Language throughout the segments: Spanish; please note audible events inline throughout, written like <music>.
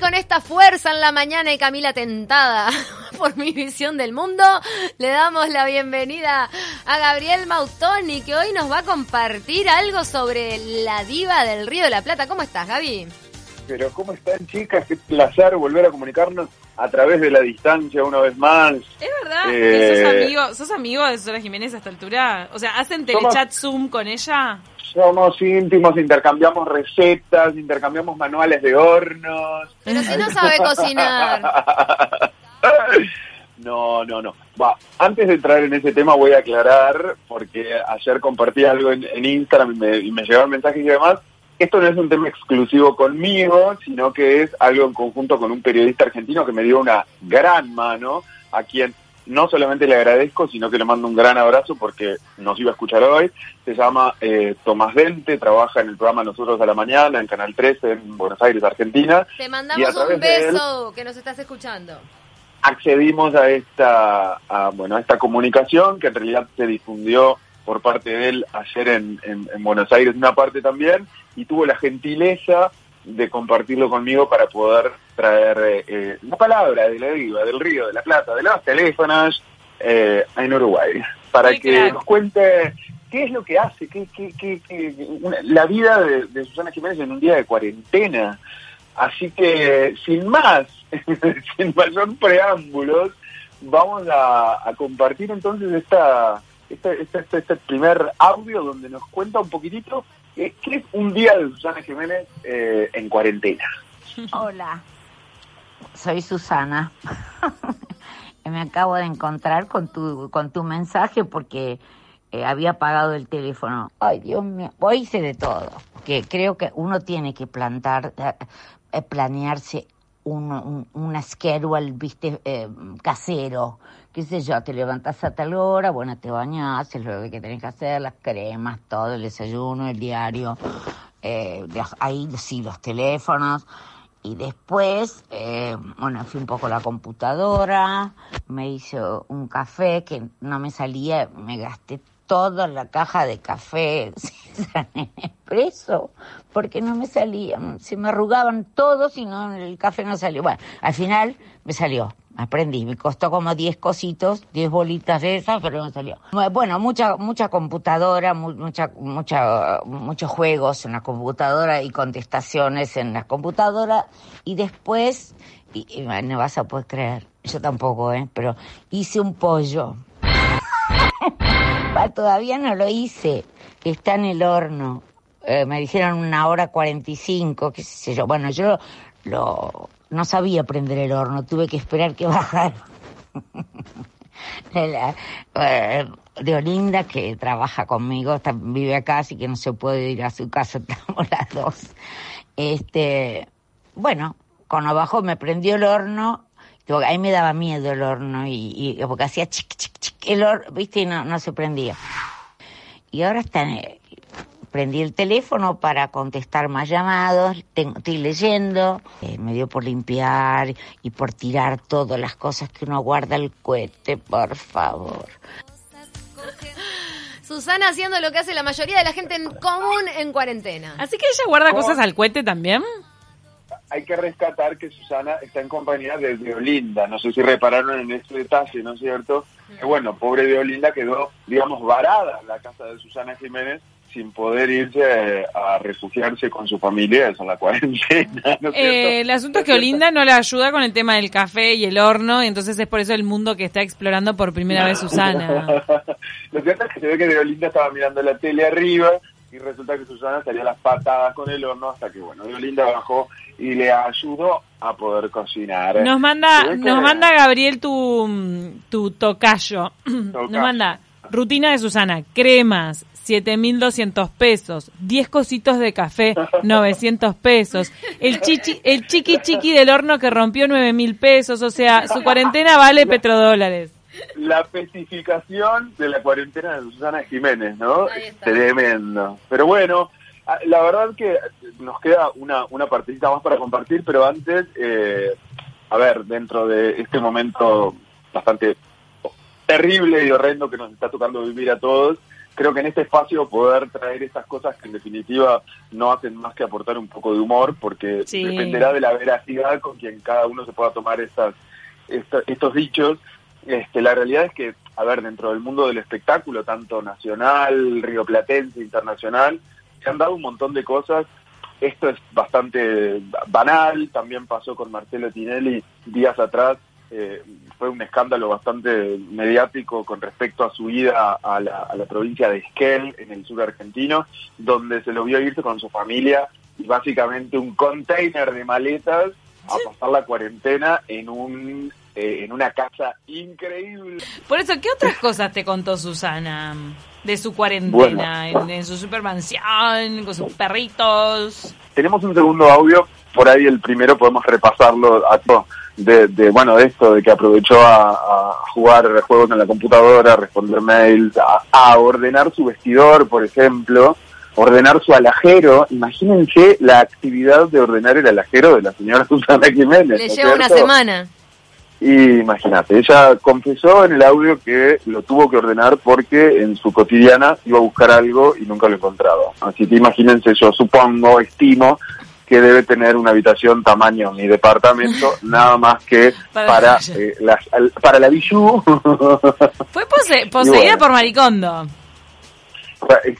con esta fuerza en la mañana y Camila tentada <laughs> por mi visión del mundo, le damos la bienvenida a Gabriel Mautoni, que hoy nos va a compartir algo sobre la diva del Río de la Plata. ¿Cómo estás, Gaby? Pero ¿cómo están, chicas? Qué placer volver a comunicarnos a través de la distancia una vez más. Es verdad que sos Eh, amigo, sos amigo de Sora Jiménez a esta altura. O sea, ¿hacen telechat Zoom con ella? Somos íntimos, intercambiamos recetas, intercambiamos manuales de hornos. Pero si no sabe cocinar. <laughs> No, no, no. Va, antes de entrar en ese tema voy a aclarar, porque ayer compartí algo en, en Instagram y me, y me llegaron mensajes y demás. Esto no es un tema exclusivo conmigo, sino que es algo en conjunto con un periodista argentino que me dio una gran mano, a quien no solamente le agradezco, sino que le mando un gran abrazo porque nos iba a escuchar hoy. Se llama eh, Tomás Dente, trabaja en el programa Nosotros a la Mañana, en Canal 13, en Buenos Aires, Argentina. Te mandamos un él- beso que nos estás escuchando. accedimos a esta a, bueno a esta comunicación que en realidad se difundió por parte de él ayer en, en- en Buenos Aires una parte también y tuvo la gentileza de compartirlo conmigo para poder traer eh, eh, la palabra de la diva, del río, de la plata, de los teléfonos eh, en Uruguay para que crack. nos cuente qué es lo que hace, qué, qué, qué- qué- una- la vida de, de Susana Jiménez en un día de cuarentena. Así que, sin más, <laughs> sin mayor preámbulos, vamos a, a compartir entonces esta, este, este, este- este primer audio donde nos cuenta un poquitito eh, qué es un día de Susana Jiménez eh, en cuarentena. Hola, soy Susana. <laughs> Me acabo de encontrar con tu, con tu mensaje porque eh, había apagado el teléfono. Ay, Dios mío, hoy hice de todo. Que creo que uno tiene que plantar, eh, eh, planearse un, un, una schedule, viste, casero. Qué sé yo, te levantas a tal hora, bueno, te bañas, haces lo que tenés que hacer, las cremas, todo, el desayuno, el diario, ahí sí, los teléfonos. Y después, eh, bueno, fui un poco a la computadora, me hice un café que no me salía, me gasté toda la caja de café <laughs> en expreso, porque no me salían, se me arrugaban todos y no, el café no salió. Bueno, al final me salió, aprendí, me costó como 10 cositos, 10 bolitas de esas, pero me salió. Bueno, mucha mucha computadora, mu- mucha mucha muchos juegos en la computadora y contestaciones en la computadora y después y, y no vas a poder creer, yo tampoco, eh, pero hice un pollo. <laughs> Todavía no lo hice, está en el horno. Eh, me dijeron una hora 45, qué sé yo. Bueno, yo lo, no sabía prender el horno, tuve que esperar que <laughs> bajara. la- eh, de Olinda, que trabaja conmigo, está- vive acá, así que no se puede ir a su casa, <laughs> estamos las dos. Este, bueno, cuando bajó me prendió el horno, ahí me daba miedo el horno, y, y- porque hacía chic, chic, chic, el horno, viste, y no, no se prendía. Y ahora está, prendí el teléfono para contestar más llamados, tengo, estoy leyendo, eh, me dio por limpiar y por tirar todas las cosas que uno guarda el cohete, por favor. <laughs> Susana haciendo lo que hace la mayoría de la gente en común en cuarentena. Así que ella guarda ¿Cómo? cosas al cohete también. Hay que rescatar que Susana está en compañía de Deolinda. No sé si repararon en ese detalle, ¿no es cierto? Que bueno, pobre Deolinda quedó, digamos, varada en la casa de Susana Jiménez sin poder irse a refugiarse con su familia, eso en la <laughs> cuarentena, ¿no es Eh, el asunto es que ¿No Olinda no le ayuda con el tema del café y el horno, y entonces es por eso el mundo que está explorando por primera vez Susana. <laughs> Lo cierto es que se ve que Deolinda estaba mirando la tele arriba y resulta que Susana salía las patadas con el horno hasta que, bueno, Deolinda bajó y le ayudó a poder cocinar. Nos manda, ve que- nos manda Gabriel tu, tu tocayo. <clears throat> Nos manda rutina de Susana, cremas, 7.200 pesos, 10 cositos de café, <laughs> 900 pesos, el chichi, el chiqui chiqui del horno que rompió 9.000 pesos, o sea, su cuarentena vale petrodólares. La especificación de la cuarentena de Susana Jiménez, ¿no? Tremendo. Pero bueno, a- la verdad que nos queda una, una partecita más para compartir, pero antes, eh, a ver, dentro de este momento bastante terrible y horrendo que nos está tocando vivir a todos, creo que en este espacio poder traer estas cosas que en definitiva no hacen más que aportar un poco de humor, porque dependerá de la veracidad con quien cada uno se pueda tomar estas, estos dichos. Este, la realidad es que, a ver, dentro del mundo del espectáculo, tanto nacional, rioplatense, internacional, se han dado un montón de cosas. Esto es bastante banal, también pasó con Marcelo Tinelli días atrás, eh, fue un escándalo bastante mediático con respecto a su ida a la, provincia de Esquel, en el sur argentino, donde se lo vio irse con su familia y básicamente un container de maletas a pasar la cuarentena en un eh, en una casa increíble. Por eso, ¿qué otras cosas te contó Susana de su cuarentena, en, su supermansión, con sus perritos? Tenemos un segundo audio, por ahí el primero podemos repasarlo a todo. De, bueno, de esto, de que aprovechó a, jugar juegos en la computadora, a responder mails, a, ordenar su vestidor, por ejemplo, ordenar su alajero. Imagínense la actividad de ordenar el alajero de la señora <laughs> Susana Jiménez. Le lleva una semana. Y imagínate, ella confesó en el audio que lo tuvo que ordenar porque en su cotidiana iba a buscar algo y nunca lo encontraba. Así que imagínense, yo supongo, estimo que debe tener una habitación tamaño mi departamento, <laughs> nada más que para, <laughs> eh, para la bijou. <laughs> Fue poseída por Maricondo.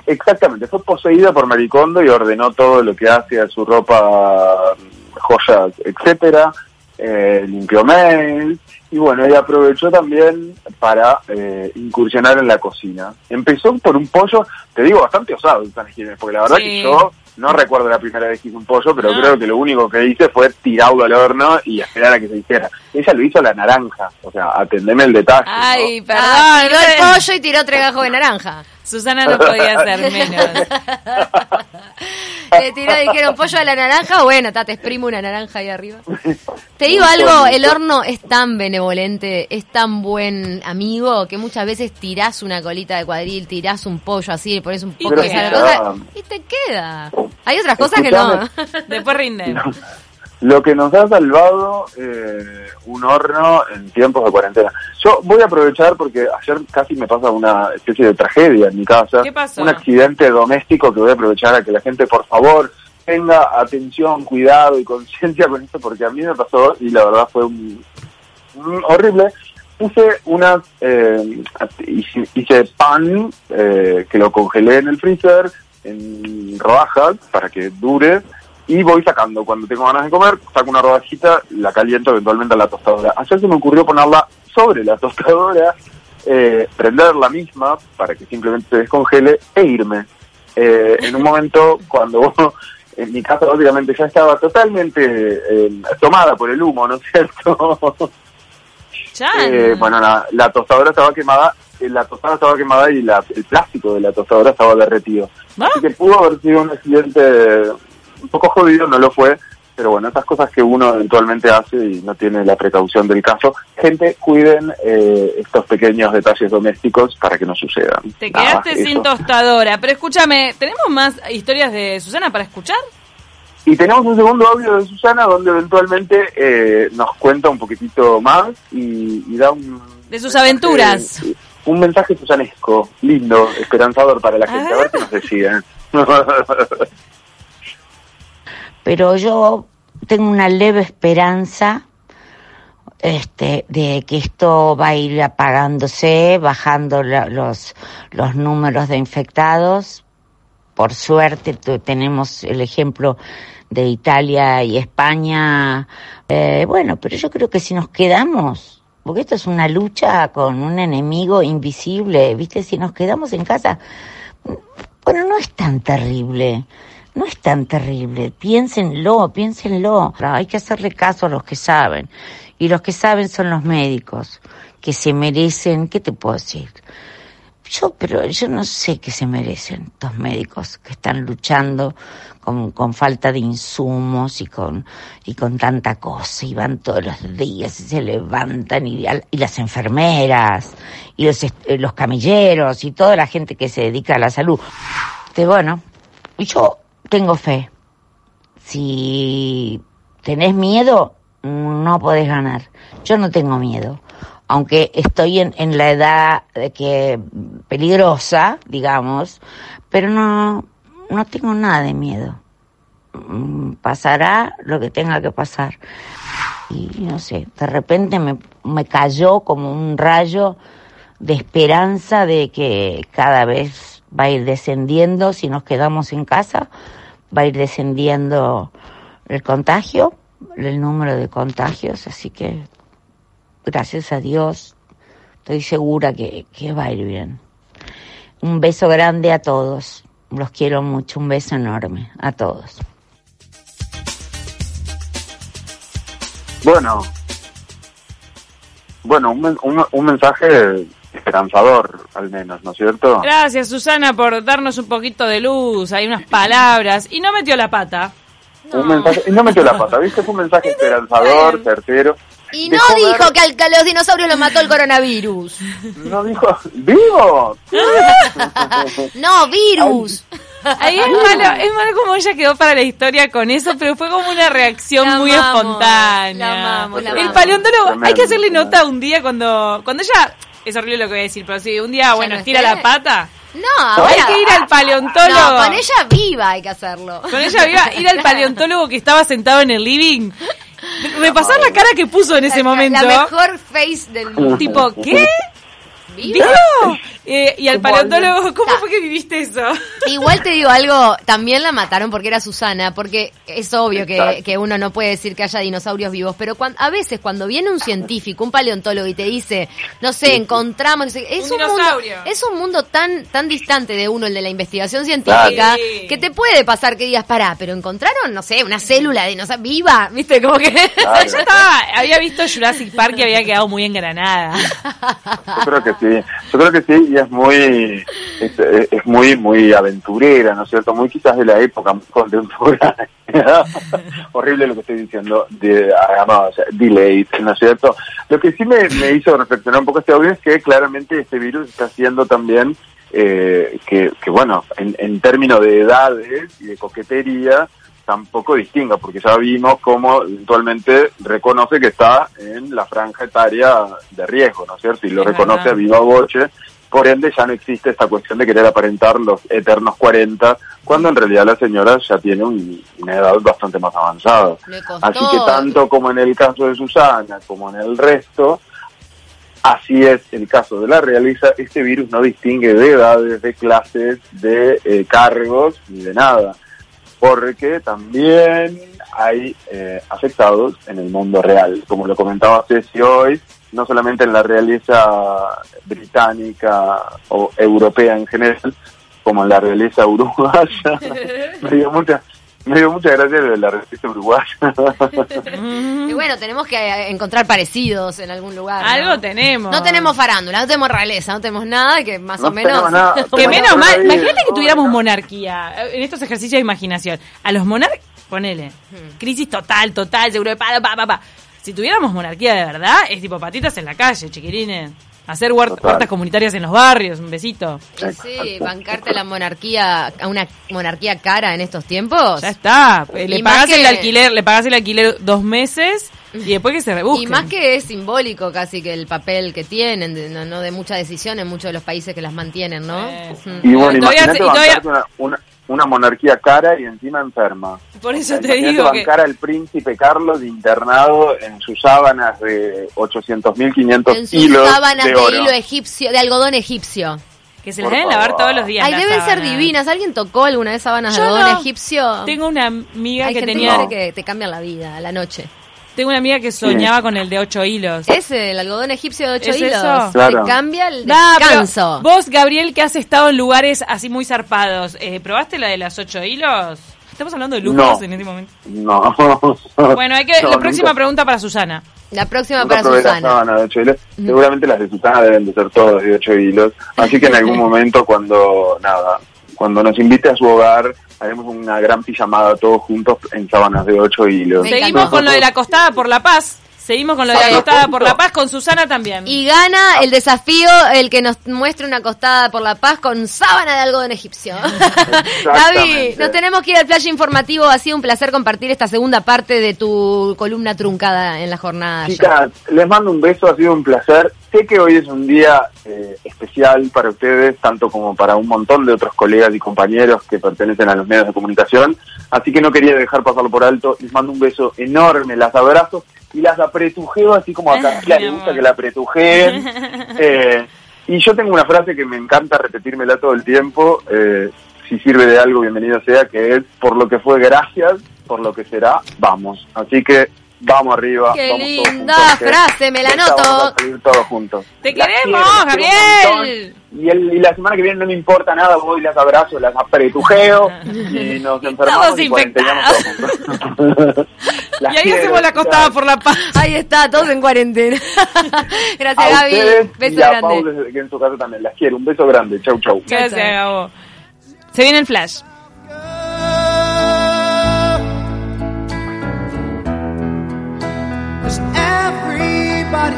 Exactamente, fue poseída por Maricondo y ordenó todo lo que hace a su ropa, joyas, etcétera eh, limpió mail y bueno, ella aprovechó también para eh, incursionar en la cocina. Empezó por un pollo, te digo, bastante osado, porque la verdad que yo no recuerdo la primera vez que hice un pollo, pero creo que lo único que hice fue tirarlo al horno y esperar a que se hiciera. Ella lo hizo a la naranja, o sea, atendeme el detalle. Ay, perdón, ah, tiró el pollo y tiró gajo de naranja. Susana no podía ser menos. <laughs> Le tiró, dijeron pollo a la naranja, bueno, te exprimo una naranja ahí arriba. Te digo algo, el horno es tan benevolente, es tan buen amigo, que muchas veces tirás una colita de cuadril, tirás un pollo así, le pones un poco de sal, y te queda. Hay otras cosas que no. Después rinden. Lo que nos ha salvado eh, un horno en tiempos de cuarentena. Yo voy a aprovechar porque ayer casi me pasa una especie de tragedia en mi casa. ¿Qué pasó? Un accidente doméstico que voy a aprovechar a que la gente, por favor, tenga atención, cuidado y conciencia con esto porque a mí me pasó y la verdad fue un, horrible. Puse unas, eh, hice, pan eh, que lo congelé en el freezer en rodajas para que dure y voy sacando. Cuando tengo ganas de comer, saco una rodajita, la caliento eventualmente a la tostadora. Ayer se me ocurrió ponerla sobre la <laughs> tostadora, eh, prender la misma para que simplemente se descongele e irme. Eh, en un momento, cuando <laughs> en mi casa básicamente ya estaba totalmente eh, tomada por el humo, ¿no es cierto? <laughs> Eh, bueno, la, tostadora estaba quemada, la tostada estaba quemada y la, el plástico de la tostadora estaba derretido. ¿Ah? Así que pudo haber sido un accidente un poco jodido, no lo fue, pero bueno, esas cosas que uno eventualmente hace y no tiene la precaución del caso. Gente, cuiden eh, estos pequeños detalles domésticos para que no sucedan. Te quedaste sin tostadora, pero escúchame, ¿tenemos más historias de Susana para escuchar? Y tenemos un segundo audio de Susana donde eventualmente eh, nos cuenta un poquitito más y, da un... De sus aventuras. Un mensaje susanesco, lindo, esperanzador para la gente. A ver qué nos decía. <laughs> pero yo tengo una leve esperanza este, de que esto va a ir apagándose, bajando los, los números de infectados. Por suerte tenemos el ejemplo de Italia y España. Eh, bueno, pero yo creo que si nos quedamos, porque esto es una lucha con un enemigo invisible, ¿viste? Si nos quedamos en casa, bueno, no es tan terrible no es tan terrible. Piénsenlo, piénsenlo. Hay que hacerle caso a los que saben. Y los que saben son los médicos, que se merecen, ¿qué te puedo decir? Yo, pero yo no sé qué se merecen estos médicos que están luchando con, con falta de insumos y con, y con tanta cosa y van todos los días y se levantan y, y las enfermeras y los, los camilleros y toda la gente que se dedica a la salud. De, bueno, yo tengo fe. Si tenés miedo, no podés ganar. Yo no tengo miedo. aunque estoy en, en la edad de que peligrosa, digamos, pero no, no tengo nada de miedo. Mm, pasará lo que tenga que pasar. Y no sé, de repente me, me cayó como un rayo de esperanza de que cada vez va a ir descendiendo, si nos quedamos en casa, va a ir descendiendo el contagio, el número de contagios, así que gracias a Dios, estoy segura que, va a ir bien. Un beso grande a todos. Los quiero mucho. Un beso enorme a todos. Bueno, bueno, un, un, mensaje esperanzador, al menos, ¿no es cierto? Gracias, Susana, por darnos un poquito de luz, hay unas palabras, y no metió la pata. Un mensaje, y no metió la pata, ¿viste? Fue un mensaje esperanzador, certero. Y no dijo que a los dinosaurios lo mató el coronavirus. No dijo, ¿vivo? no, virus. Ahí es malo, es malo como ella quedó para la historia con eso, pero fue como una reacción muy espontánea. el paleontólogo, hay que hacerle nota un día cuando, cuando ella, es horrible lo que voy a decir, pero si un día, bueno, estira la pata. No, hay que ir al paleontólogo. con ella viva hay que hacerlo. Con ella viva, ir al <laughs> paleontólogo que estaba sentado en el living Repasar la cara que puso en ese momento. La mejor face del mundo. Tipo, ¿qué? ¿Vivo? Eh, y al paleontólogo, ¿cómo fue que viviste eso? Igual te digo algo, también la mataron porque era Susana, porque es obvio que, que uno no puede decir que haya dinosaurios vivos, pero a veces cuando viene un científico, un paleontólogo y te dice, no sé, encontramos, es un, mundo, es un mundo tan tan distante de uno, el de la investigación científica, que te puede pasar que digas, pará, pero encontraron, no sé, una célula de dinosaurio viva, ¿viste? Como que... <laughs> Yo estaba, había visto Jurassic Park y había quedado muy engranada. Yo creo que sí, yo creo que sí, es muy es, muy muy aventurera, ¿no es cierto? Muy quizás de la época, muy contemporánea. <laughs> Horrible lo que estoy diciendo, de, además, delay, ¿no es cierto? Lo que sí me, hizo reflexionar un poco este audio es que claramente este virus está haciendo también eh, que, que, bueno, en, en términos de edades y de coquetería, tampoco distinga, porque ya vimos cómo eventualmente reconoce que está en la franja etaria de riesgo, ¿no es cierto? Y lo reconoce a viva voce, por ende ya no existe esta cuestión de querer aparentar los eternos 40, cuando en realidad la señora ya tiene una edad bastante más avanzada. Así que tanto como en el caso de Susana, como en el resto, así es el caso de la realiza, este virus no distingue de edades, de clases, de eh, cargos, ni de nada. Porque también hay eh, afectados en el mundo real. Como lo comentaba Ceci hoy, no solamente en la realeza británica o europea en general, como en la realeza uruguaya. <laughs> me dio mucha, me dio mucha gracia de la revista uruguaya. <laughs> y bueno, tenemos que encontrar parecidos en algún lugar. Algo tenemos. No tenemos farándula, no tenemos realeza, no tenemos nada que más o menos. que menos mal. Imagínate que tuviéramos monarquía en estos ejercicios de imaginación. A los monarcas, ponele. Crisis total, total, seguro de pa, pa, pa. Si tuviéramos monarquía de verdad, es tipo patitas en la calle, chiquirines hacer huertas comunitarias en los barrios, un besito. Sí, bancarte la monarquía, a una monarquía cara en estos tiempos. Ya está, eh, le pagas el alquiler, le pagas el alquiler dos meses y después que se rebusque. Y más que es simbólico casi que el papel que tienen, de, no, de mucha decisión en muchos de los países que las mantienen, ¿no? Y bueno, una, una monarquía cara y encima enferma. Por eso te digo que... bancar al príncipe Carlos internado en sus sábanas de 800.500 hilos En sus sábanas de, hilo egipcio, de algodón egipcio. Que se las deben lavar todos los días. Ay, deben ser divinas. ¿Alguien tocó alguna vez sábanas de algodón egipcio? Tengo una amiga que tenía... que te cambian la vida a la noche. Tengo una amiga que soñaba con el de ocho hilos. Ese, el algodón egipcio de ocho hilos. Eso? Claro. cambia el descanso. vos, Gabriel, que has estado en lugares así muy zarpados, eh, ¿probaste la de las ocho hilos? Estamos hablando de lujos en este momento. No. <laughs> Bueno, hay que, la próxima pregunta para Susana. La próxima para Susana. de ocho hilos. Seguramente las de Susana deben de ser todas de ocho hilos. Así que en algún <laughs> momento cuando, nada, cuando nos invite a su hogar, haremos una gran pijamada todos juntos en sábanas de ocho hilos. Seguimos con lo de la costada por la paz. Seguimos con lo de la acostada por la paz, con Susana también. Y gana el desafío el que nos muestre una acostada por la paz con sábana de algodón egipcio. <laughs> Gaby, nos tenemos que ir al flash informativo. Ha sido un placer compartir esta segunda parte de tu columna truncada en la jornada. Chicas, les mando un beso, ha sido un placer. Sé que hoy es un día eh, especial para ustedes, tanto como para un montón de otros colegas y compañeros que pertenecen a los medios de comunicación, así que no quería dejar pasarlo por alto. Les mando un beso enorme, las abrazo y las apretujeo así como a Camila le gusta que la apretujeen. <laughs> Eh, y yo tengo una frase que me encanta repetírmela todo el tiempo, eh, si sirve de algo, bienvenido sea, que es, por lo que fue, gracias, por lo que será, vamos. Así que Vamos arriba. Qué linda frase, me la noto. todos juntos. Te queremos, Gabriel. Y, el, y, la semana que viene no me importa nada, voy, las abrazo, las apretujeo <laughs> y nos enfermamos todos y infectados. <laughs> <laughs> y ahí hacemos la costada por la paz. Ahí está, todos en cuarentena. Gracias, a Gaby. beso y a grande. Paul, que en su casa también. Las quiero. Un beso grande. Chau, chau. Gracias, Gabo. Se viene el flash. body